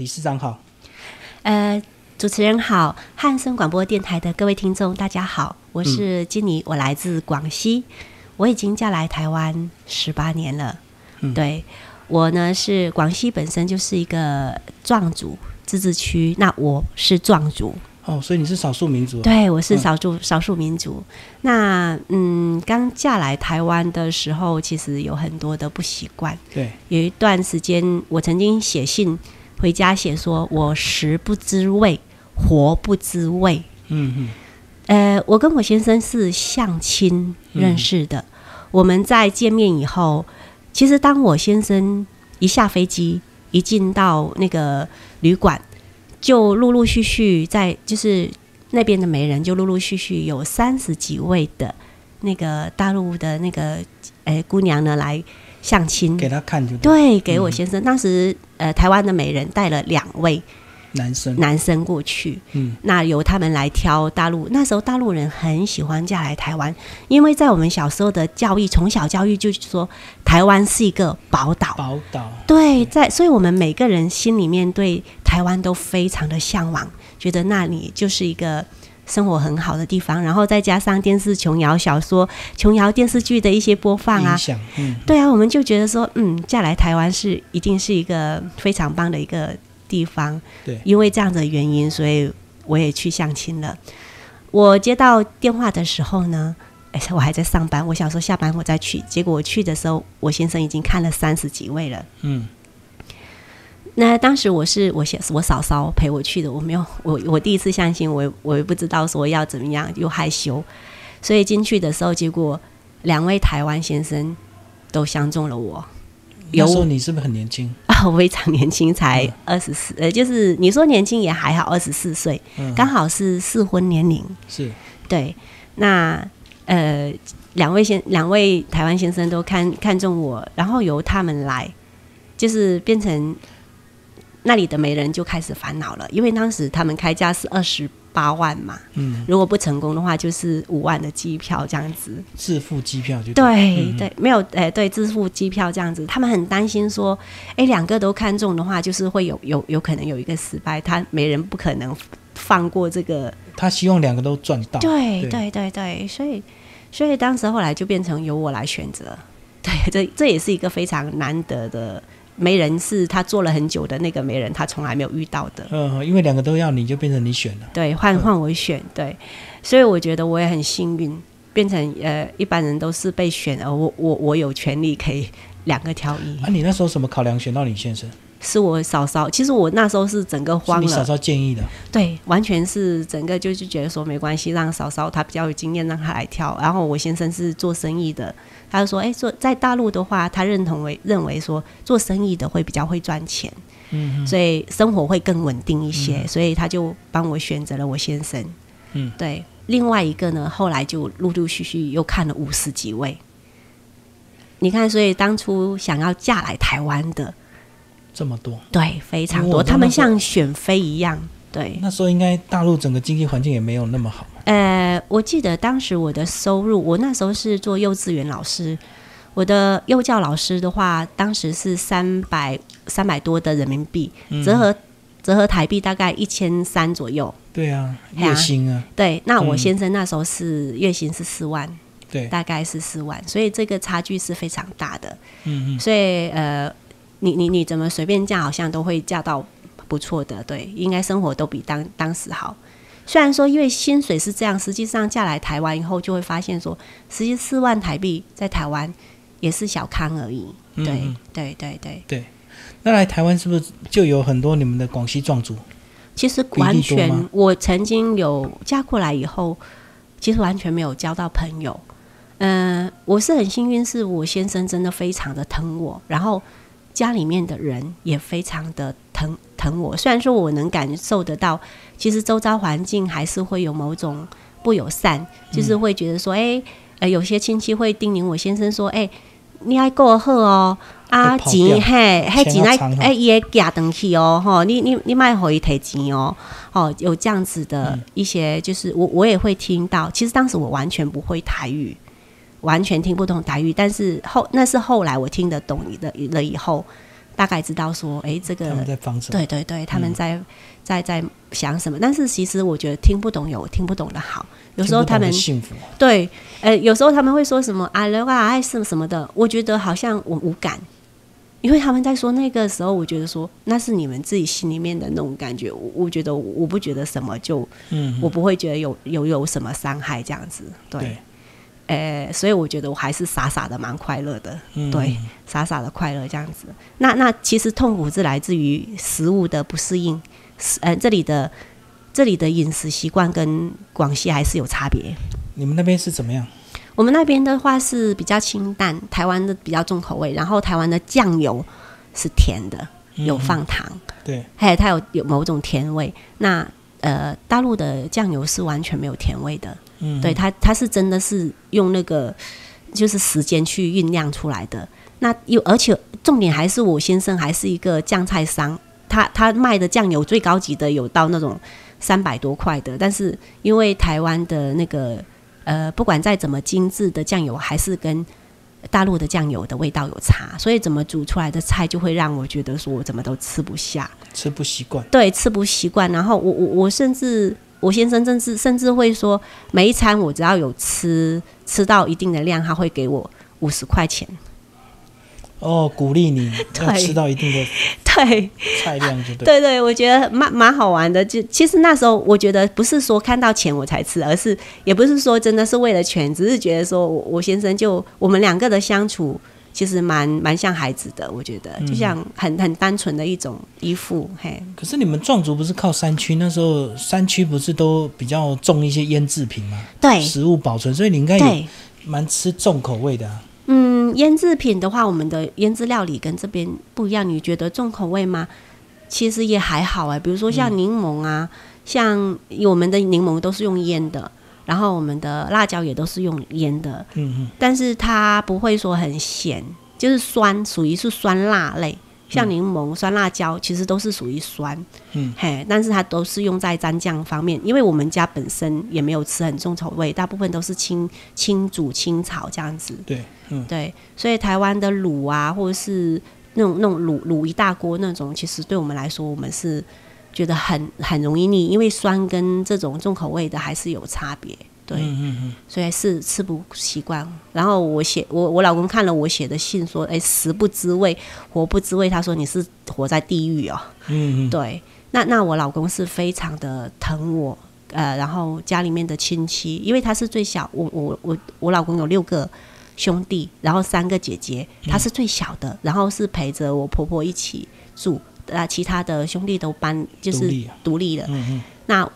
理事长好，呃，主持人好，汉森广播电台的各位听众，大家好，我是金妮，我来自广西，我已经嫁来台湾十八年了。嗯对我呢是广西本身就是一个壮族自治区，那我是壮族，哦，所以你是少数民族，对我是嗯少数、少数民族。那嗯，刚嫁来台湾的时候，其实有很多的不习惯。对，有一段时间，我曾经写信回家写说，我食不知味，活不知味。嗯嗯，呃，我跟我先生是相亲认识的。我们在见面以后，其实当我先生一下飞机，一进到那个旅馆，就陆陆续续在就是那边的媒人就陆陆续续有三十几位的那个大陆的那个呃姑娘呢来相亲。给他看就对，对，给我先生。当时呃，台湾的美人带了两位男生，男生过去，嗯，那由他们来挑大陆。那时候大陆人很喜欢嫁来台湾，因为在我们小时候的教育，从小教育就是说台湾是一个宝岛。宝岛，对，在，所以我们每个人心里面对台湾都非常的向往，觉得那里就是一个生活很好的地方。然后再加上电视琼瑶小说、琼瑶电视剧的一些播放啊嗯，对啊，我们就觉得说，嗯，嫁来台湾是一定是一个非常棒的一个地方。对因为这样的原因，所以我也去相亲了。我接到电话的时候呢，哎，我还在上班，我想说下班我再去。结果我去的时候，我先生已经看了三十几位了。嗯，那当时我是我先我嫂嫂陪我去的，我没有我我第一次相亲，我我也不知道说要怎么样，又害羞，所以进去的时候，结果两位台湾先生都相中了我。有时候你是不是很年轻？啊，我非常年轻，才二十四，呃，就是你说年轻也还好，二十四岁，嗯，刚好是适婚年龄。是，对，那呃，两位先两位台湾先生都看看中我，然后由他们来，就是变成那里的媒人就开始烦恼了，因为当时他们开价是二十八万嘛，嗯，如果不成功的话，就是五万的机票这样子。自付机票就对嗯对，没有哎，对，自付机票这样子，他们很担心说，哎，两个都看中的话，就是会有有有可能有一个失败，他媒人不可能放过这个。他希望两个都赚到，对对对对对，所以所以当时后来就变成由我来选择。对，这这也是一个非常难得的媒人，是他做了很久的那个媒人，他从来没有遇到的。嗯，因为两个都要你，就变成你选了，对，换换我选，对，所以我觉得我也很幸运，变成呃一般人都是被选，而我我我有权利可以两个挑一，啊，你那时候什么考量选到李先生？是我嫂嫂。其实我那时候是整个慌了，你嫂嫂建议的，对，完全是整个就是觉得说没关系，让嫂嫂她比较有经验，让她来挑。然后我先生是做生意的，他就说，哎，做在大陆的话，他认同为认为说做生意的会比较会赚钱，嗯所以生活会更稳定一些，所以他就帮我选择了我先生。嗯，对。另外一个呢，后来就陆陆续续又看了五十几位。你看，所以当初想要嫁来台湾的，这么多，对，非常多，他们像选妃一样，对。那时候应该大陆整个经济环境也没有那么好，呃，我记得当时我的收入，我那时候是做幼稚园老师，我的幼教老师的话，当时是三百三百多的人民币，嗯。折合折合台币大概一千三左右。对啊，月薪啊，对，那我嗯。先生那时候是月薪是四万，对，大概是四万，所以这个差距是非常大的。嗯嗯，所以呃，你你你怎么随便嫁，好像都会嫁到不错的，对，应该生活都比当当时好。虽然说因为薪水是这样，实际上嫁来台湾以后，就会发现说，实际四万台币在台湾也是小康而已。对、嗯嗯对对对，那来台湾是不是就有很多你们的广西壮族？其实完全，我曾经有嫁过来以后，其实完全没有交到朋友。嗯、我是很幸运，是我先生真的非常的疼我，然后家里面的人也非常的疼疼我。虽然说我能感受得到，其实周遭环境还是会有某种不友善，就是会觉得说，哎、呃，有些亲戚会叮咛我先生说，哎、你爱过好哦，啊钱嘿，迄钱爱钱要藏好哎伊会寄登去哦，吼，你你你卖互伊摕钱哦，哦，有这样子的一些，就是我我也会听到。其实当时我完全不会台语，完全听不懂台语，但是后那是后来我听得懂了了以后，大概知道说，哎，这个他们在放什么？对对对，他们在、在在想什么？但是其实我觉得听不懂有听不懂的好，有时候他们幸福，对，呃，有时候他们会说什么啊，人啊爱什么什么的，我觉得好像我无感，因为他们在说那个时候，我觉得说那是你们自己心里面的那种感觉，我我觉得我不觉得什么就，嗯，我不会觉得有有有什么伤害这样子，对。对呃，所以我觉得我还是傻傻的蛮快乐的，嗯对，傻傻的快乐这样子。那那其实痛苦是来自于食物的不适应，食呃这里的这里的饮食习惯跟广西还是有差别。你们那边是怎么样？我们那边的话是比较清淡，台湾的比较重口味，然后台湾的酱油是甜的，有放糖，对，还有它有有某种甜味。那呃，大陆的酱油是完全没有甜味的，嗯，对它它是真的是用那个就是时间去酝酿出来的。那又而且重点还是我先生还是一个酱菜商，他他卖的酱油最高级的有到那种三百多块的，但是因为台湾的那个呃，不管再怎么精致的酱油，还是跟大陆的酱油的味道有差，所以怎么煮出来的菜就会让我觉得说我怎么都吃不下。吃不习惯，对，吃不习惯。然后我我我甚至我先生甚至甚至会说，每一餐我只要有吃吃到一定的量，他会给我五十块钱。哦，鼓励你 要吃到一定的 对菜量就对。对对，我觉得蛮蛮好玩的。就其实那时候我觉得不是说看到钱我才吃，而是也不是说真的是为了钱，只是觉得说我我先生就我们两个的相处。其实蛮蛮像孩子的，我觉得就像很很单纯的一种依附，嘿，可是你们壮族不是靠山区？那时候山区不是都比较重一些腌制品吗？对食物保存，所以你应该也，蛮吃重口味的啊。嗯，腌制品的话，我们的腌制料理跟这边不一样。你觉得重口味吗？其实也还好哎、比如说像柠檬啊，像我们的柠檬都是用腌的，然后我们的辣椒也都是用腌的，嗯嗯，但是它不会说很咸，就是酸，属于是酸辣类。像柠檬、酸辣椒其实都是属于酸，嗯，嘿，但是它都是用在蘸酱方面，因为我们家本身也没有吃很重口味，大部分都是清清煮、清炒这样子。对，嗯，对，所以台湾的卤啊，或者是那种那种卤卤一大锅那种，其实对我们来说，我们是觉得很很容易腻，因为酸跟这种重口味的还是有差别。对，嗯嗯嗯，所以是吃不习惯。然后我写我我老公看了我写的信说，哎，食不知味，活不知味。他说你是活在地狱哦。嗯嗯，对，那那我老公是非常的疼我，呃，然后家里面的亲戚，因为他是最小，我我我我老公有六个兄弟，然后三个姐姐，他是最小的，然后是陪着我婆婆一起住，啊，其他的兄弟都搬就是独立啊独立了。嗯嗯，那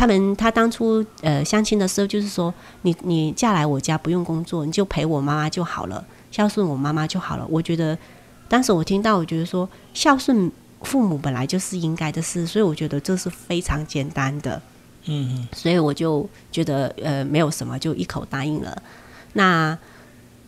他们他当初呃相亲的时候，就是说你你嫁来我家不用工作，你就陪我妈妈就好了，孝顺我妈妈就好了。我觉得当时我听到，我觉得说孝顺父母本来就是应该的事，所以我觉得这是非常简单的，嗯嗯，所以我就觉得呃没有什么，就一口答应了。那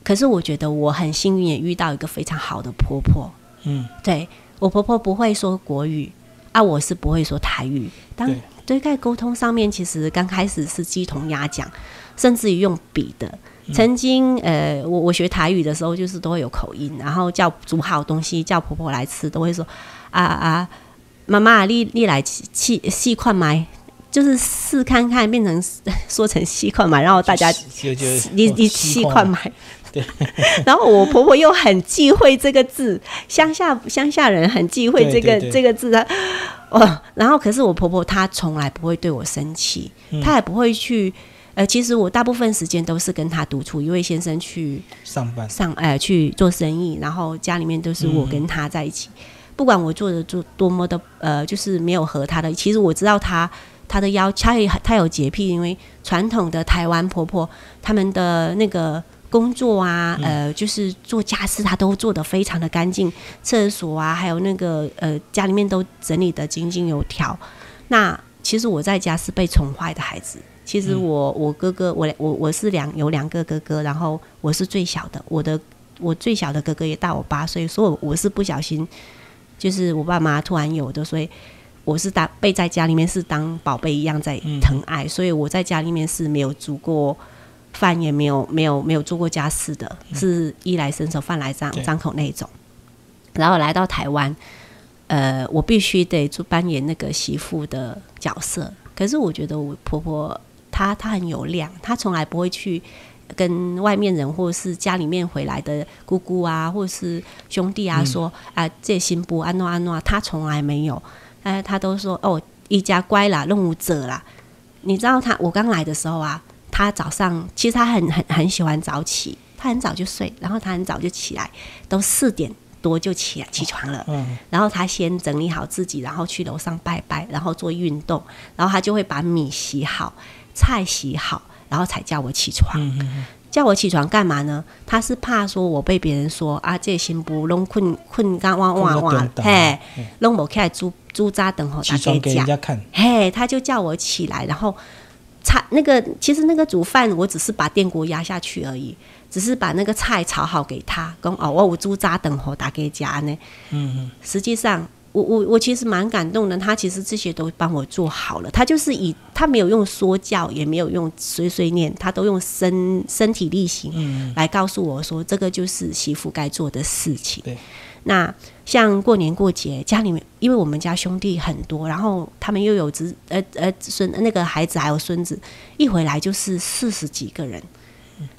可是我觉得我很幸运，也遇到一个非常好的婆婆。嗯，对我婆婆不会说国语啊，我是不会说台语。当对对在沟通上面，其实刚开始是鸡同鸭讲，甚至于用比的。曾经呃，我我学台语的时候，就是都会有口音，然后叫煮好东西叫婆婆来吃，都会说啊啊，妈妈你你来细细块买，就是试看看变成 说成细块买，然后大家你你七七块买，对。然后我婆婆又很忌讳这个字，乡下乡下人很忌讳这个这个字，啊哦，然后可是我婆婆她从来不会对我生气，嗯她也不会去。呃，其实我大部分时间都是跟她独处，因为先生去上班，上呃去做生意，然后家里面都是我跟他在一起。不管我做的做多么的呃，就是没有和她的，其实我知道她。她的要她也她有洁癖，因为传统的台湾婆婆他们的那个工作啊，呃，就是做家事，他都做得非常的干净，厕所啊，还有那个呃家里面都整理得井井有条。那其实我在家是被宠坏的孩子。其实我我哥哥我我我是两有两个哥哥，然后我是最小的，我的我最小的哥哥也大我八岁，所以我我是不小心，就是我爸妈突然有的，所以我是当被在家里面是当宝贝一样在疼爱，所以我在家里面是没有煮过饭，也没有没有没有做过家事的，是衣来伸手饭来张张口那一种。然后来到台湾，呃，我必须得做扮演那个媳妇的角色。可是我觉得我婆婆她她很有量，她从来不会去跟外面人或者是家里面回来的姑姑啊，或者是兄弟啊说啊这新妇安诺安诺，她从来没有，哎，她都说哦一家乖啦，任务者啦。你知道她我刚来的时候啊，她早上其实他很很很喜欢早起，他很早就睡，然后他很早就起来，都四点。多就起来起床了，嗯然后他先整理好自己，然后去楼上拜拜，然后做运动，然后他就会把米洗好，菜洗好，然后才叫我起床。叫我起床干嘛呢？他是怕说我被别人说啊，这心不弄困困干哇哇哇，嘿，弄不起来猪猪渣等候起床给人家看，嘿，他就叫我起来，然后菜那个其实那个煮饭，我只是把电锅压下去而已。只是把那个菜炒好给他，跟哦我猪渣等候打给家呢。嗯嗯。实际上，我我我其实蛮感动的。他其实这些都帮我做好了。他就是以他没有用说教，也没有用碎碎念，他都用身身体力行来告诉我说，这个就是媳妇该做的事情。对。那像过年过节，家里面因为我们家兄弟很多，然后他们又有子呃呃孙那个孩子还有孙子，一回来就是四十几个人。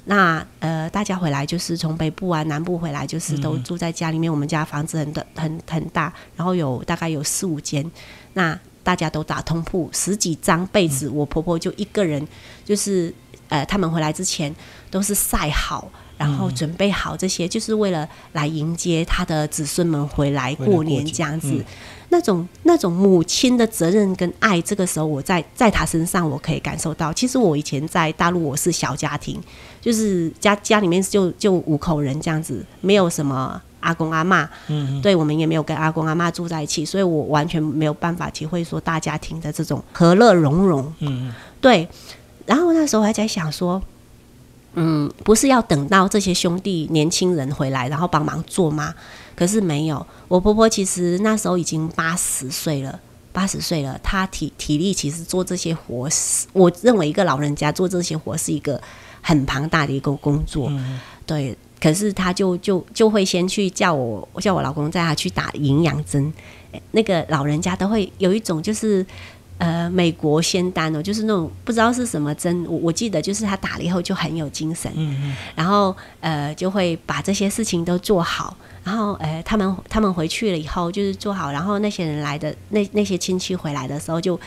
那呃，大家回来就是从北部啊、南部回来，就是都住在家里面。我们家房子很大、很很大，然后有大概有四五间。那大家都打通铺，十几张被子，我婆婆就一个人，就是呃，他们回来之前都是晒好，然后准备好这些，就是为了来迎接他的子孙们回来过年这样子。那种那种母亲的责任跟爱，这个时候我在在他身上我可以感受到。其实我以前在大陆我是小家庭，就是家家里面就就五口人这样子，没有什么阿公阿妈，嗯，对我们也没有跟阿公阿妈住在一起，所以我完全没有办法体会说大家庭的这种和乐融融，嗯，对。然后那时候还在想说，嗯，不是要等到这些兄弟年轻人回来然后帮忙做吗？可是没有，我婆婆其实那时候已经八十岁了，八十岁了，她体体力其实做这些活，我认为一个老人家做这些活是一个很庞大的一个工作，对。可是她就就就会先去叫我叫我老公带她去打营养针，那个老人家都会有一种就是呃美国仙丹哦，就是那种不知道是什么针，我我记得就是他打了以后就很有精神，然后呃就会把这些事情都做好。然后，呃，他们他们回去了以后，就是做好。然后那些人来的那那些亲戚回来的时候，就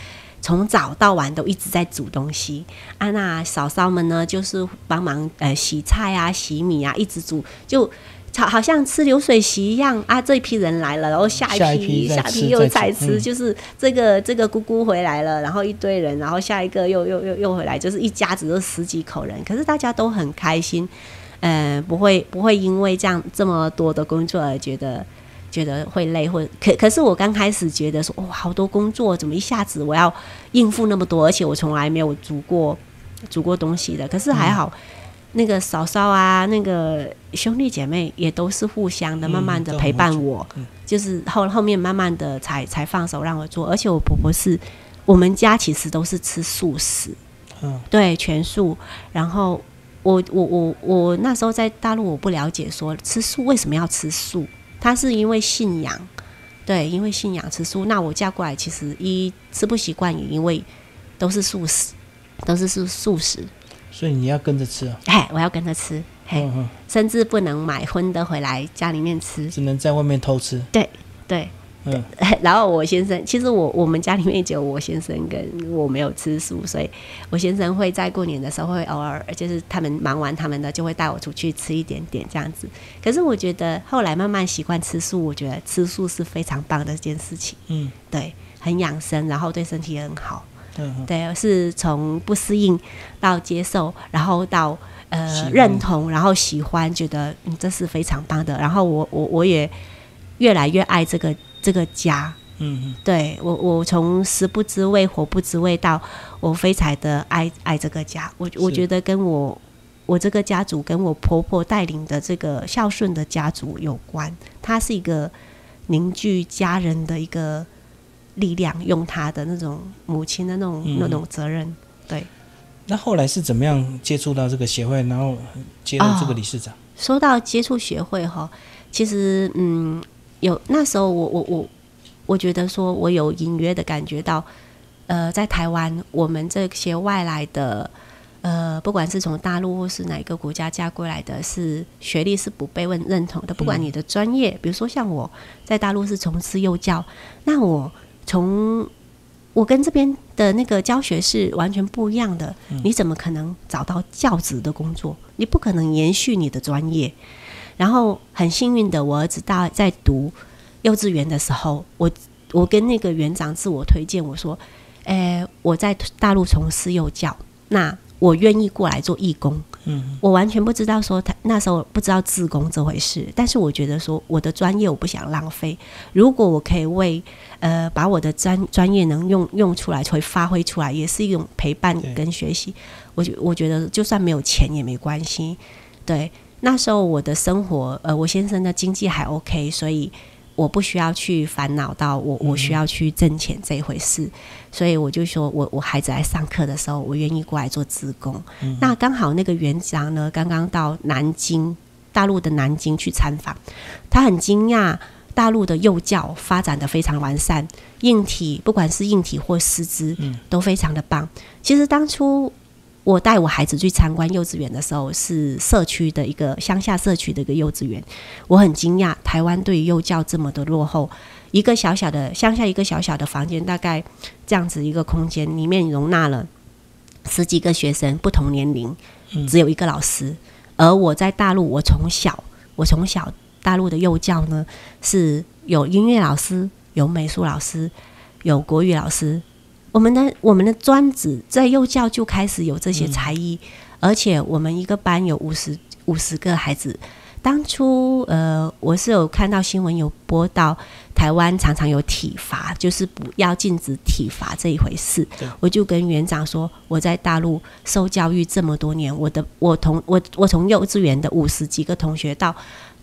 从早到晚都一直在煮东西。啊，娜嫂嫂们呢，就是帮忙呃洗菜啊、洗米啊，一直煮，就好好像吃流水席一样啊。这一批人来了，然后下一批下一批又再吃，就是这个这个姑姑回来了，然后一堆人，然后下一个又又又又回来，就是一家子都十几口人，可是大家都很开心。嗯，不会不会因为这样这么多的工作而觉得觉得会累，或可可是我刚开始觉得说，哦，好多工作，怎么一下子我要应付那么多，而且我从来没有煮过煮过东西的。可是还好，那个嫂嫂啊，那个兄弟姐妹也都是互相的，慢慢的陪伴我，就是后后面慢慢的才才放手让我做。而且我婆婆是我们家其实都是吃素食，嗯，对，全素，然后。我我我我那时候在大陆，我不了解说吃素为什么要吃素，他是因为信仰，对，因为信仰吃素。那我嫁过来其实一吃不习惯，也因为都是素食，都是素素食，所以你要跟着吃啊？哎，我要跟着吃，嘿，甚至不能买荤的回来家里面吃，只能在外面偷吃。对对。嗯，然后我先生，其实我我们家里面只有我先生跟我没有吃素，所以我先生会在过年的时候会偶尔，就是他们忙完他们的，就会带我出去吃一点点这样子。可是我觉得后来慢慢习惯吃素，我觉得吃素是非常棒的一件事情。嗯，对，很养生，然后对身体也很好。嗯，对，是从不适应到接受，然后到呃认同，然后喜欢，觉得嗯这是非常棒的。然后我我我也越来越爱这个。这个家，嗯，对我，我从食不知味、活不知味到我非常的爱爱这个家。我我觉得跟我我这个家族跟我婆婆带领的这个孝顺的家族有关。它是一个凝聚家人的一个力量，用他的那种母亲的那种那种责任。对。那后来是怎么样接触到这个协会，然后接到这个理事长？说到接触协会哈，其实嗯。有那时候我我我我觉得说我有隐约的感觉到，呃，在台湾我们这些外来的。呃，不管是从大陆或是哪个国家嫁过来的，是学历是不被问认同的。不管你的专业，比如说像我在大陆是从事幼教，那我从我跟这边的那个教学是完全不一样的。你怎么可能找到教职的工作？你不可能延续你的专业。然后很幸运的，我儿子大在读幼稚园的时候，我我跟那个园长自我推荐，我说：“诶，我在大陆从事幼教。”那我愿意过来做义工，嗯，我完全不知道说他那时候不知道自工这回事，但是我觉得说我的专业我不想浪费，如果我可以为呃把我的专专业能用用出来，会发挥出来，也是一种陪伴跟学习。我觉我觉得就算没有钱也没关系。对，那时候我的生活，呃，我先生的经济还 OK，所以。我不需要去烦恼到我我需要去挣钱这一回事，所以我就说我我孩子来上课的时候，我愿意过来做职工。那刚好那个园长呢，刚刚到南京大陆的南京去参访，他很惊讶大陆的幼教发展的非常完善，硬体不管是硬体或师资，都非常的棒。其实当初。我带我孩子去参观幼稚园的时候，是社区的一个乡下社区的一个幼稚园。我很惊讶，台湾对于幼教这么的落后。一个小小的乡下，一个小小的房间，大概这样子一个空间，里面容纳了十几个学生，不同年龄，只有一个老师。而我在大陆，我从小，我从小大陆的幼教呢，是有音乐老师，有美术老师，有国语老师。我们的我们的专职在幼教就开始有这些才艺，而且我们一个班有五十五十个孩子。当初呃，我是有看到新闻有播到台湾常常有体罚，就是不要禁止体罚这一回事。我就跟园长说，我在大陆受教育这么多年，我的我同我我从幼稚园的五十几个同学到。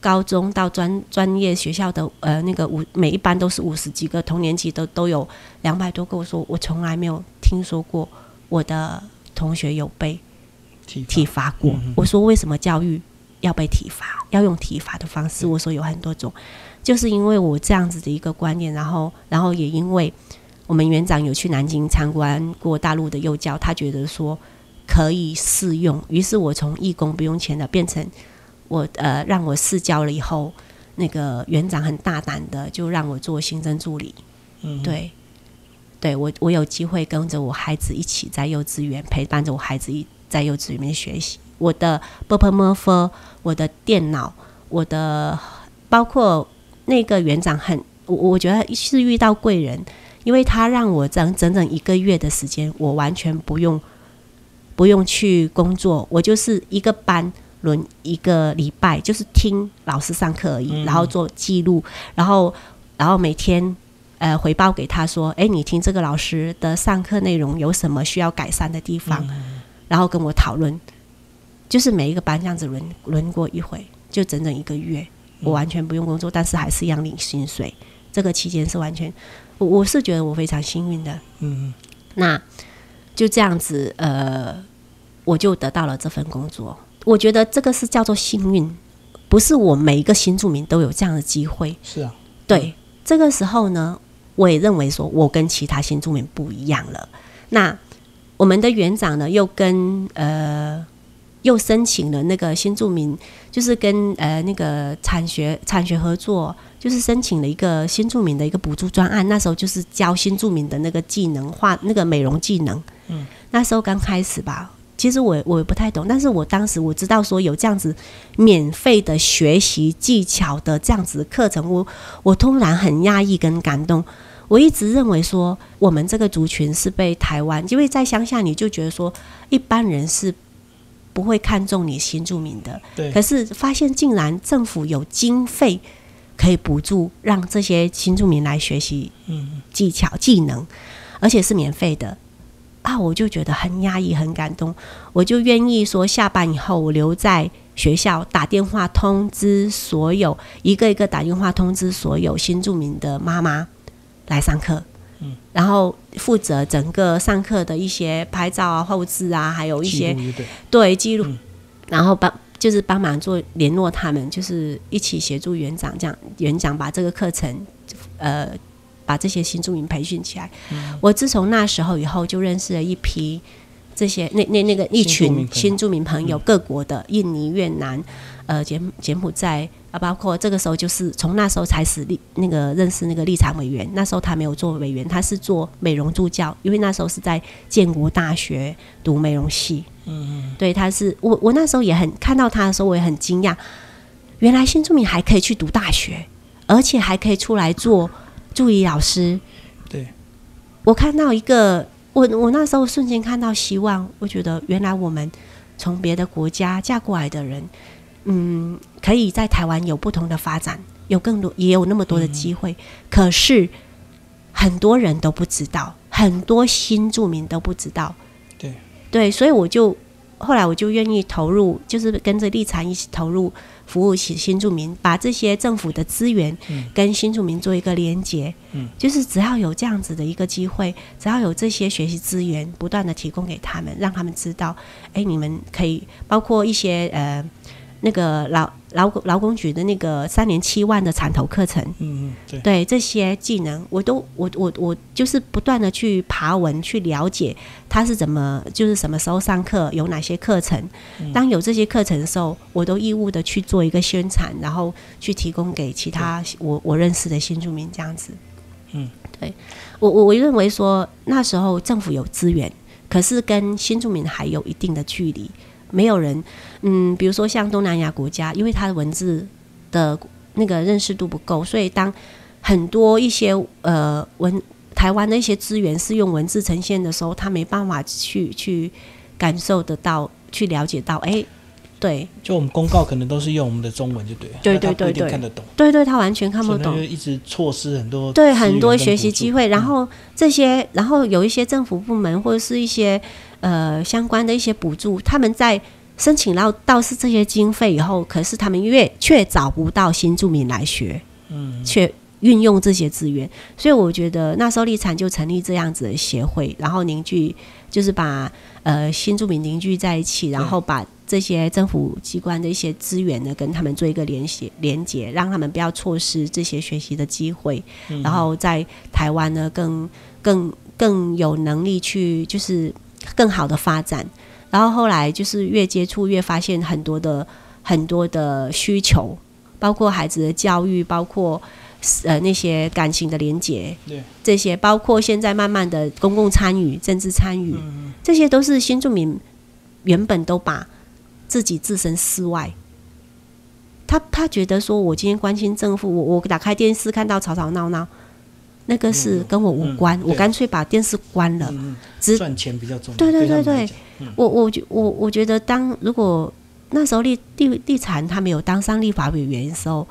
高中到专专业学校的呃那个五每一班都是五十几个同年级都都有两百多个。我说我从来没有听说过我的同学有被体罚过。我说为什么教育要被体罚？要用体罚的方式？我说有很多种，就是因为我这样子的一个观念，然后然后也因为我们园长有去南京参观过大陆的幼教，他觉得说可以适用，于是我从义工不用钱的变成。我呃，让我试教了以后，那个园长很大胆的就让我做行政助理。嗯，对，对我我有机会跟着我孩子一起在幼稚园陪伴着我孩子一在幼稚园里面学习。我的 b p m f 我的电脑，我的包括那个园长很，我我觉得是遇到贵人，因为他让我整整整一个月的时间，我完全不用不用去工作，我就是一个班。轮一个礼拜就是听老师上课而已，然后做记录，然后然后每天呃回报给他说，哎，你听这个老师的上课内容有什么需要改善的地方，然后跟我讨论，就是每一个班这样子轮轮过一回，就整整一个月，我完全不用工作，但是还是一样领薪水。这个期间是完全，我我是觉得我非常幸运的，嗯，那就这样子，呃，我就得到了这份工作。我觉得这个是叫做幸运，不是我每一个新住民都有这样的机会。是啊，对，这个时候呢，我也认为说我跟其他新住民不一样了。那我们的园长呢，又跟呃，又申请了那个新住民，就是跟呃那个产学产学合作，就是申请了一个新住民的一个补助专案。那时候就是教新住民的那个技能，化那个美容技能。嗯，那时候刚开始吧。其实我我不太懂，但是我当时我知道说有这样子免费的学习技巧的这样子的课程，我我突然很压抑跟感动。我一直认为说我们这个族群是被台湾，因为在乡下你就觉得说一般人是不会看重你新住民的，对。可是发现竟然政府有经费可以补助让这些新住民来学习嗯技巧技能，而且是免费的。啊，我就觉得很压抑，很感动，我就愿意说下班以后我留在学校打电话通知所有一个一个打电话通知所有新住民的妈妈来上课，嗯，然后负责整个上课的一些拍照啊、后置啊，还有一些对记录，然后帮。就是帮忙做联络他们，就是一起协助园长这样，园长把这个课程，呃，把这些新住民培训起来。我自从那时候以后，就认识了一批这些那那那个一群新住民朋友，各国的印尼、越南、呃柬柬埔寨啊，包括这个时候就是从那时候才始立那个认识那个立场委员。那时候他没有做委员，他是做美容助教，因为那时候是在建国大学读美容系。嗯嗯，对，他是我我那时候也很看到他的时候，我也很惊讶，原来新住民还可以去读大学，而且还可以出来做助理老师。对，我看到一个，我我那时候瞬间看到希望，我觉得原来我们从别的国家嫁过来的人，嗯，可以在台湾有不同的发展，有更多也有那么多的机会，可是很多人都不知道，很多新住民都不知道。对，所以我就后来我就愿意投入，就是跟着立产一起投入服务新新住民，把这些政府的资源跟新住民做一个连接。嗯，就是只要有这样子的一个机会，只要有这些学习资源不断的提供给他们，让他们知道，哎，你们可以包括一些呃。那个劳劳劳工局的那个三年七万的产头课程，嗯嗯，对，对这些技能，我都我我我就是不断的去爬文去了解他是怎么，就是什么时候上课，有哪些课程。当有这些课程的时候，我都义务的去做一个宣传，然后去提供给其他我我认识的新住民这样子。嗯，对我我我认为说那时候政府有资源，可是跟新住民还有一定的距离。没有人，嗯，比如说像东南亚国家，因为它的文字的那个认识度不够，所以当很多一些呃文台湾的一些资源是用文字呈现的时候，他没办法去去感受得到，去了解到，哎，对，就我们公告可能都是用我们的中文，就对，对对对对，看得懂，对对，他完全看不懂，一直错失很多对很多学习机会，然后这些，然后有一些政府部门或者是一些。呃，相关的一些补助，他们在申请到到是这些经费以后，可是他们越却找不到新住民来学，嗯，却运用这些资源，所以我觉得那时候立产就成立这样子的协会，然后凝聚就是把呃新住民凝聚在一起，然后把这些政府机关的一些资源呢跟他们做一个联系连接，让他们不要错失这些学习的机会，然后在台湾呢更更更有能力去就是。更好的发展，然后后来就是越接触越发现很多的很多的需求，包括孩子的教育，包括呃那些感情的连接，这些，包括现在慢慢的公共参与、政治参与，这些都是新住民原本都把自己置身事外。他他觉得说，我今天关心政府，我我打开电视看到吵吵闹闹。那个是跟我无关，我干脆把电视关了。只赚钱比较重要。对对对对，我我觉我我觉得，当如果那时候立地地产他没有当上立法委员的时候，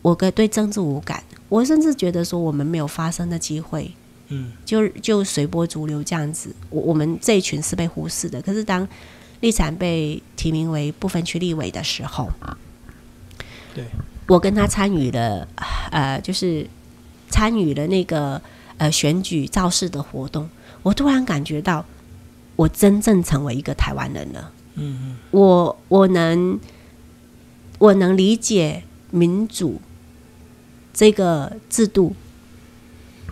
我跟对政治无感，我甚至觉得说我们没有发生的机会。嗯，就就随波逐流这样子，我我们这一群是被忽视的。可是当立产被提名为部分区立委的时候，对我跟他参与了，呃，就是。参与了那个呃选举造势的活动，我突然感觉到我真正成为一个台湾人了。嗯嗯，我我能我能理解民主这个制度。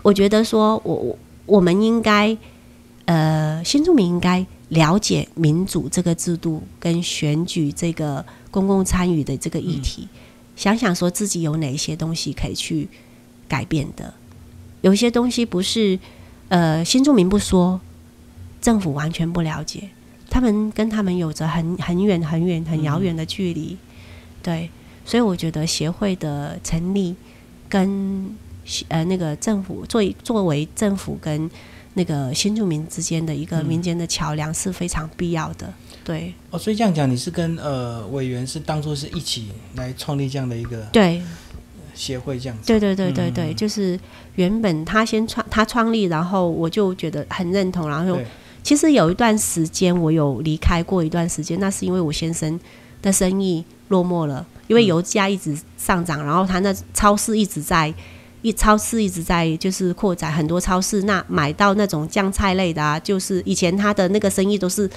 我觉得说，我我我们应该呃新住民应该了解民主这个制度跟选举这个公共参与的这个议题，想想说自己有哪些东西可以去。改变的。有些东西不是，呃，新住民不说，政府完全不了解，他们跟他们有着很很远很远很遥远的距离，对，所以我觉得协会的成立跟呃那个政府作作为政府跟那个新住民之间的一个民间的桥梁是非常必要的，对。哦，所以这样讲，你是跟呃委员是当初是一起来创立这样的一个对。协会这样子，对对对对对，就是原本他先创他创立，然后我就觉得很认同，然后其实有一段时间我有离开过一段时间，那是因为我先生的生意落寞了，因为油价一直上涨，然后他那超市一直在一超市一直在就是扩展很多超市，那买到那种酱菜类的啊，就是以前他的那个生意都是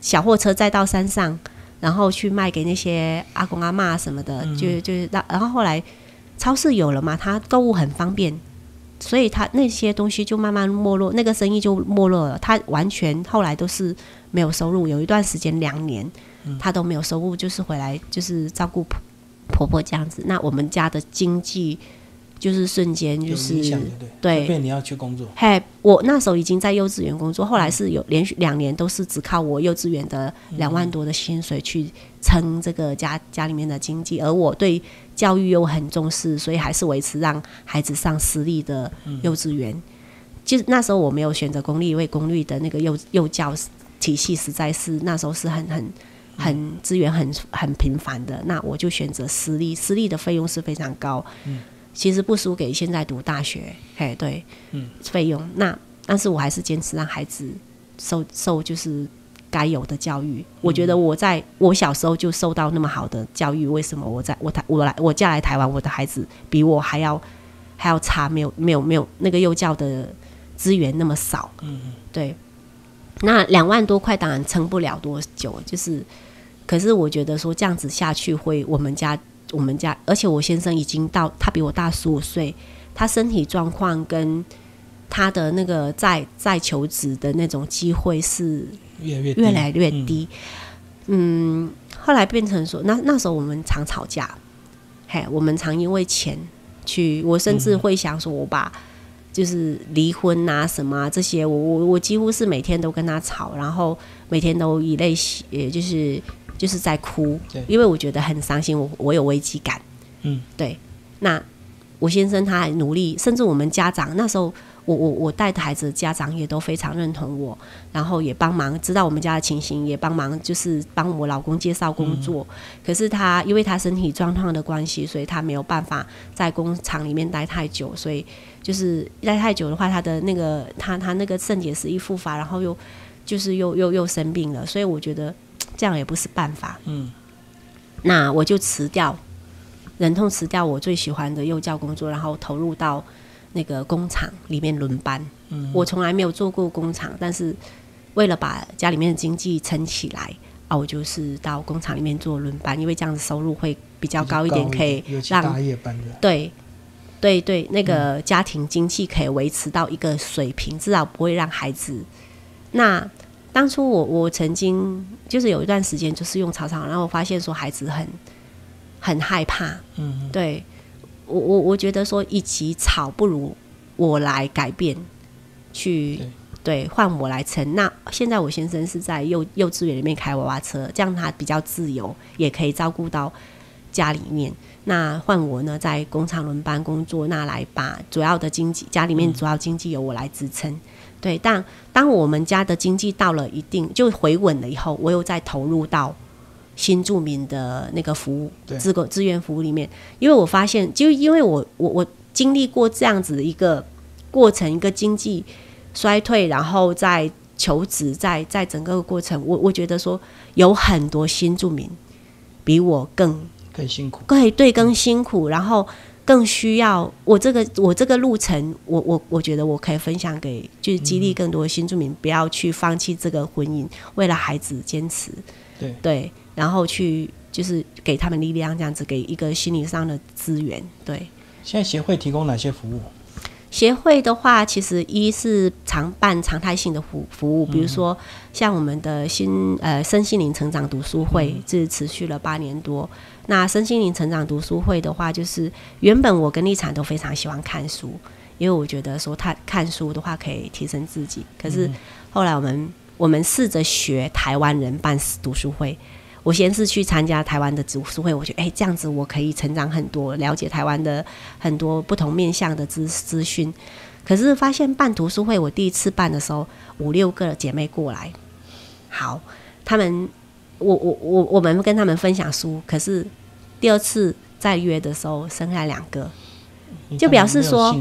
小货车载到山上。然后去卖给那些阿公阿嬷什么的，就就是让然后后来超市有了嘛，它购物很方便，所以它那些东西就慢慢没落，那个生意就没落了。他完全后来都是没有收入，有一段时间两年他都没有收入，就是回来就是照顾婆婆婆这样子。那我们家的经济就是瞬间就是对你要去工作，嘿，我那时候已经在幼稚园工作，后来是有连续两年都是只靠我幼稚园的两万多的薪水去撑这个家家里面的经济，而我对教育又很重视，所以还是维持让孩子上私立的幼稚园。其实那时候我没有选择公立，因为公立的那个幼幼教体系实在是那时候是很很很资源很很频繁的，那我就选择私立，私立的费用是非常高。其实不输给现在读大学，嘿，对，嗯，费用。那但是我还是坚持让孩子受受就是该有的教育。我觉得我在我小时候就受到那么好的教育，为什么我在我台我来我嫁来台湾，我的孩子比我还要还要差？没有没有没有那个幼教的资源那么少，嗯嗯，对。那两万多块当然撑不了多久，就是，可是我觉得说这样子下去会我们家我们家，而且我先生已经到他比我大十五岁，他身体状况跟他的那个在在求职的那种机会是越来越低。越来越低。嗯，后来变成说，那那时候我们常吵架，嘿，我们常因为钱去，我甚至会想说，我把就是离婚啊什么啊这些，我我我几乎是每天都跟他吵，然后每天都以泪洗，也就是就是在哭对，因为我觉得很伤心，我我有危机感。嗯，对。那我先生他还努力，甚至我们家长那时候，我我我带的孩子的家长也都非常认同我，然后也帮忙知道我们家的情形，也帮忙就是帮我老公介绍工作。可是他因为他身体状况的关系，所以他没有办法在工厂里面待太久，所以就是待太久的话，他的那个他他那个肾结石一复发，然后又就是又又又生病了，所以我觉得这样也不是办法。嗯，那我就辞掉，忍痛辞掉我最喜欢的幼教工作，然后投入到那个工厂里面轮班。嗯，我从来没有做过工厂，但是为了把家里面的经济撑起来啊，我就是到工厂里面做轮班，因为这样子收入会比较高一点，可以让对对对，那个家庭经济可以维持到一个水平，至少不会让孩子。那当初我我曾经就是有一段时间就是用草草，然后我发现说孩子很很害怕，嗯，对我我我觉得说，与其吵，不如我来改变，去对对换我来撑。那现在我先生是在幼幼稚园里面开娃娃车，这样他比较自由，也可以照顾到家里面。那换我呢，在工厂轮班工作，那来把主要的经济家里面主要经济由我来支撑。对，但当我们家的经济到了一定就回稳了以后，我又再投入到新住民的那个服务对自个志愿服务里面，因为我发现，就因为我我我经历过这样子的一个过程，一个经济衰退，然后在求职，在在整个过程，我我觉得说有很多新住民比我更更辛苦，对对更辛苦，然后更需要我这个我这个路程，我我我觉得我可以分享给，就是激励更多新住民，不要去放弃这个婚姻，为了孩子坚持，对对，然后去就是给他们力量，这样子给一个心理上的资源，对。现在协会提供哪些服务？协会的话，其实一是常办常态性的服服务，比如说像我们的新呃身心灵成长读书会，这持续了八年多。那身心灵成长读书会的话，就是原本我跟立产都非常喜欢看书，因为我觉得说他看书的话可以提升自己。可是后来我们我们试着学台湾人办读书会。我先是去参加台湾的读书会，我觉得哎、这样子我可以成长很多，了解台湾的很多不同面向的资资讯。可是发现办读书会，我第一次办的时候，五六个姐妹过来，好，他们我我我我们跟他们分享书，可是第二次再约的时候，剩下两个，就表示说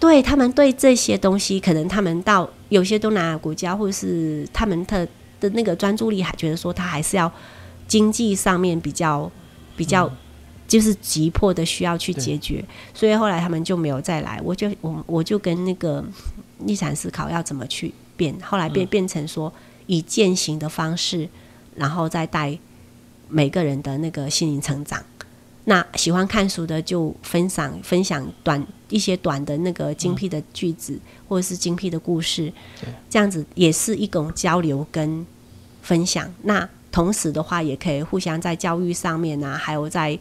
对他们对这些东西，可能他们到有些东南亚国家，或者是他们的的那个专注力，还觉得说他还是要经济上面比较比较。就是急迫的需要去解决，所以后来他们就没有再来。我就我我就跟那个立产思考要怎么去变，后来变变成说以践行的方式，然后再带每个人的那个心灵成长。那喜欢看书的就分享分享短一些短的那个精辟的句子，或者是精辟的故事，这样子也是一种交流跟分享。那同时的话，也可以互相在教育上面啊，还有在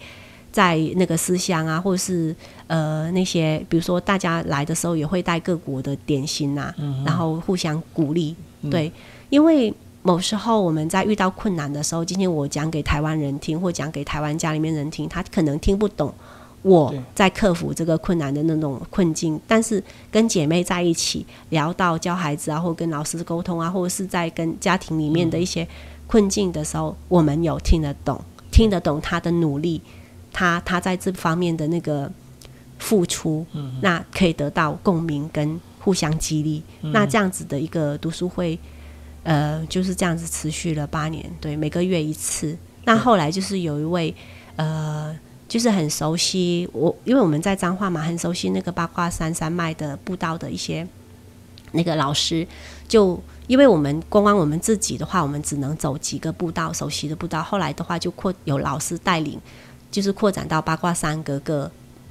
在那个思想啊，或者是呃那些，比如说大家来的时候也会带各国的点心呐，然后互相鼓励。对，因为。某时候我们在遇到困难的时候，今天我讲给台湾人听，或讲给台湾家里面人听，他可能听不懂我在克服这个困难的那种困境。但是跟姐妹在一起聊到教孩子啊，或跟老师沟通啊，或者是在跟家庭里面的一些困境的时候，我们有听得懂，听得懂他的努力，他他在这方面的那个付出，那可以得到共鸣跟互相激励。那这样子的一个读书会。呃，就是这样子持续了八年，对，每个月一次。那后来就是有一位，呃，就是很熟悉我，因为我们在彰化嘛，很熟悉那个八卦山山脉的步道的一些那个老师，就因为我们光光我们自己的话，我们只能走几个步道，熟悉的步道。后来的话，就扩有老师带领，就是扩展到八卦山各个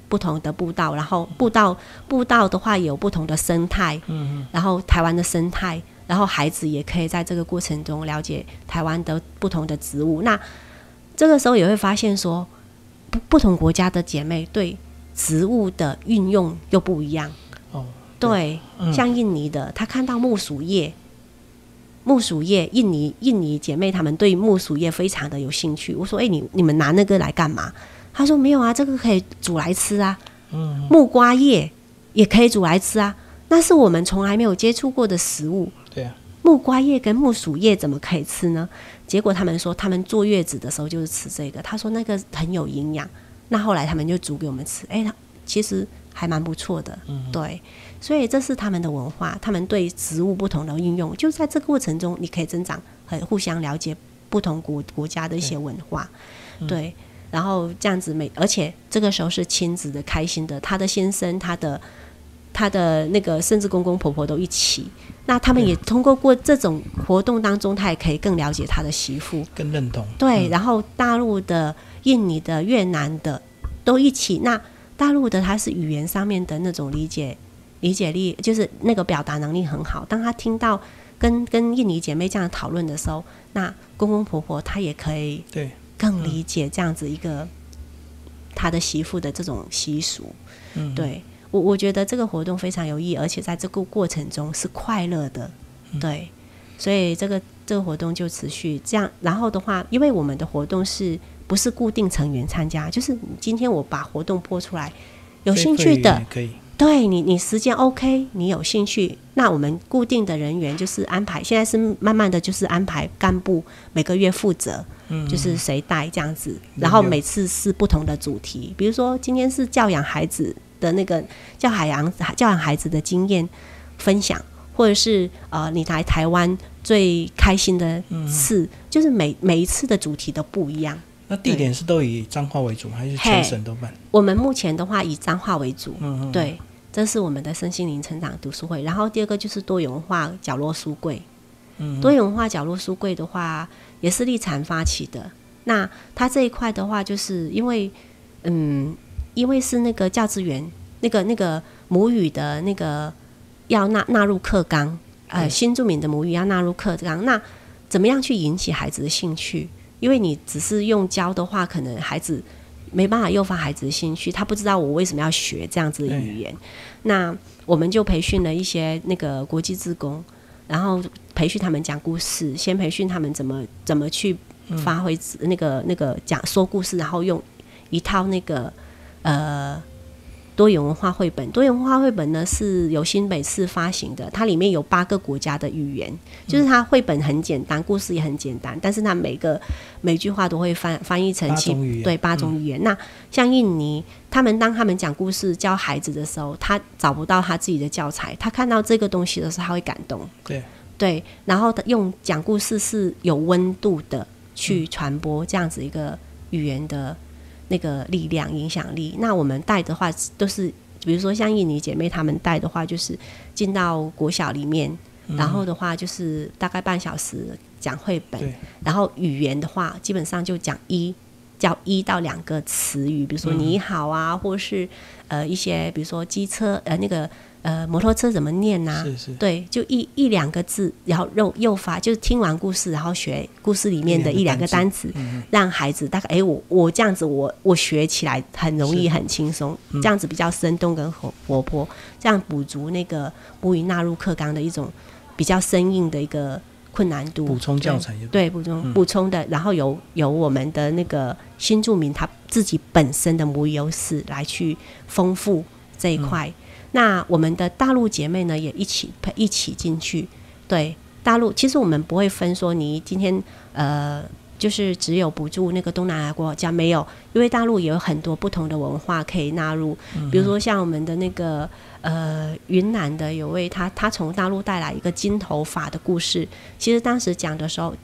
不同的步道，然后步道步道的话有不同的生态，嗯，然后台湾的生态。然后孩子也可以在这个过程中了解台湾的不同的植物。那这个时候也会发现说，不不同国家的姐妹对植物的运用又不一样。哦，对，像印尼的，她看到木薯叶，木薯叶，印尼印尼姐妹她们对木薯叶非常的有兴趣。我说：“哎，你你们拿那个来干嘛？”她说：“没有啊，这个可以煮来吃啊。嗯，木瓜叶也可以煮来吃啊。那是我们从来没有接触过的食物。”对啊，木瓜叶跟木薯叶怎么可以吃呢？结果他们说，他们坐月子的时候就是吃这个。他说那个很有营养。那后来他们就煮给我们吃，哎，其实还蛮不错的。嗯，对，所以这是他们的文化，他们对植物不同的应用，就在这个过程中，你可以增长，很互相了解不同国国家的一些文化。对，然后这样子每，而且这个时候是亲子的、开心的，他的先生，他的。他的那个甚至公公婆婆都一起，那他们也通过过这种活动当中，他也可以更了解他的媳妇，更认同。对，然后大陆的、印尼的、越南的都一起。那大陆的他是语言上面的那种理解理解力，就是那个表达能力很好。当他听到跟跟印尼姐妹这样讨论的时候，那公公婆婆他也可以对更理解这样子一个他的媳妇的这种习俗，嗯，对。我我觉得这个活动非常有意义，而且在这个过程中是快乐的，对，所以这个这个活动就持续这样。然后的话，因为我们的活动是不是固定成员参加？就是今天我把活动播出来，有兴趣的可以，对你你时间 OK，你有兴趣，那我们固定的人员就是安排。现在是慢慢的就是安排干部每个月负责，嗯，就是谁带这样子，然后每次是不同的主题，比如说今天是教养孩子。的那个教海洋教养孩子的经验分享，或者是呃，你来台湾最开心的次，就是每每一次的主题都不一样。那地点是都以彰化为主，还是全省都办？我们目前的话以彰化为主。嗯嗯。对，这是我们的身心灵成长读书会。然后第二个就是多元文化角落书柜。嗯。多元文化角落书柜的话，也是立产发起的。那它这一块的话，就是因为嗯。因为是那个教资员，那个那个母语的那个要纳纳入课纲，呃，新著名的母语要纳入课纲。那怎么样去引起孩子的兴趣？因为你只是用教的话，可能孩子没办法诱发孩子的兴趣，他不知道我为什么要学这样子的语言。那我们就培训了一些那个国际职工，然后培训他们讲故事，先培训他们怎么怎么去发挥那个那个讲说故事，然后用一套那个。呃，多元文化绘本，多元文化绘本呢是由新北市发行的，它里面有八个国家的语言，就是它绘本很简单，故事也很简单，但是它每个每句话都会翻翻译成七对八种语言。那像印尼，他们当他们讲故事教孩子的时候，他找不到他自己的教材，他看到这个东西的时候，他会感动。对对，然后他用讲故事是有温度的去传播这样子一个语言的。那个力量、影响力，那我们带的话都是，比如说像印尼姐妹她们带的话，就是进到国小里面，然后的话就是大概半小时讲绘本。对，然后语言的话基本上就讲一叫一到两个词语，比如说你好啊，或是呃一些比如说机车呃那个呃摩托车怎么念呐、是是，对，就一一两个字，然后诱诱发，就是听完故事，然后学故事里面的一两个单词，让孩子大概哎，我我这样子我我学起来很容易很轻松，这样子比较生动跟活活泼，这样补足那个母语纳入课纲的一种比较生硬的一个困难度。补充教材也对补充补充的，然后由由我们的那个新住民他自己本身的母语优势来去丰富这一块。那我们的大陆姐妹呢，也一起配一起进去。对大陆，其实我们不会分说你今天呃，就是只有补助那个东南亚国家没有，因为大陆也有很多不同的文化可以纳入。比如说像我们的那个呃云南的有位他他从大陆带来一个金头发的故事，其实当时讲的时候。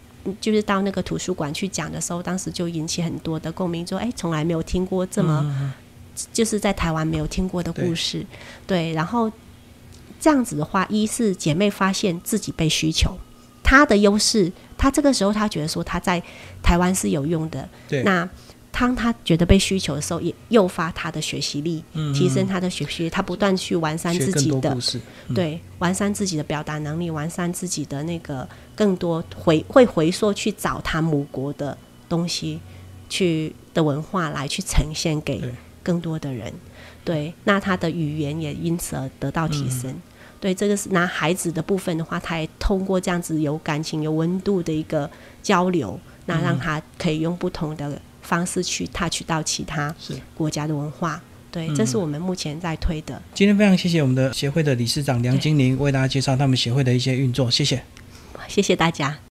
就是到那个图书馆去讲的时候，当时就引起很多的共鸣，说：“哎，从来没有听过这么，就是在台湾没有听过的故事。”对，然后这样子的话，一是姐妹发现自己被需求，她的优势，她这个时候她觉得说她在台湾是有用的。对，那当她觉得被需求的时候，也诱发她的学习力，提升她的学习力，她不断去完善自己的，对，完善自己的表达能力，完善自己的那个更多回会回溯去找她母国的东西，去的文化来去呈现给更多的人。对，那他的语言也因此而得到提升。对，这个是拿孩子的部分的话，他也通过这样子有感情、有温度的一个交流，那让他可以用不同的方式去 touch 到其他国家的文化。对，这是我们目前在推的。今天非常谢谢我们的协会的理事长梁金玲为大家介绍他们协会的一些运作，谢谢，谢谢大家。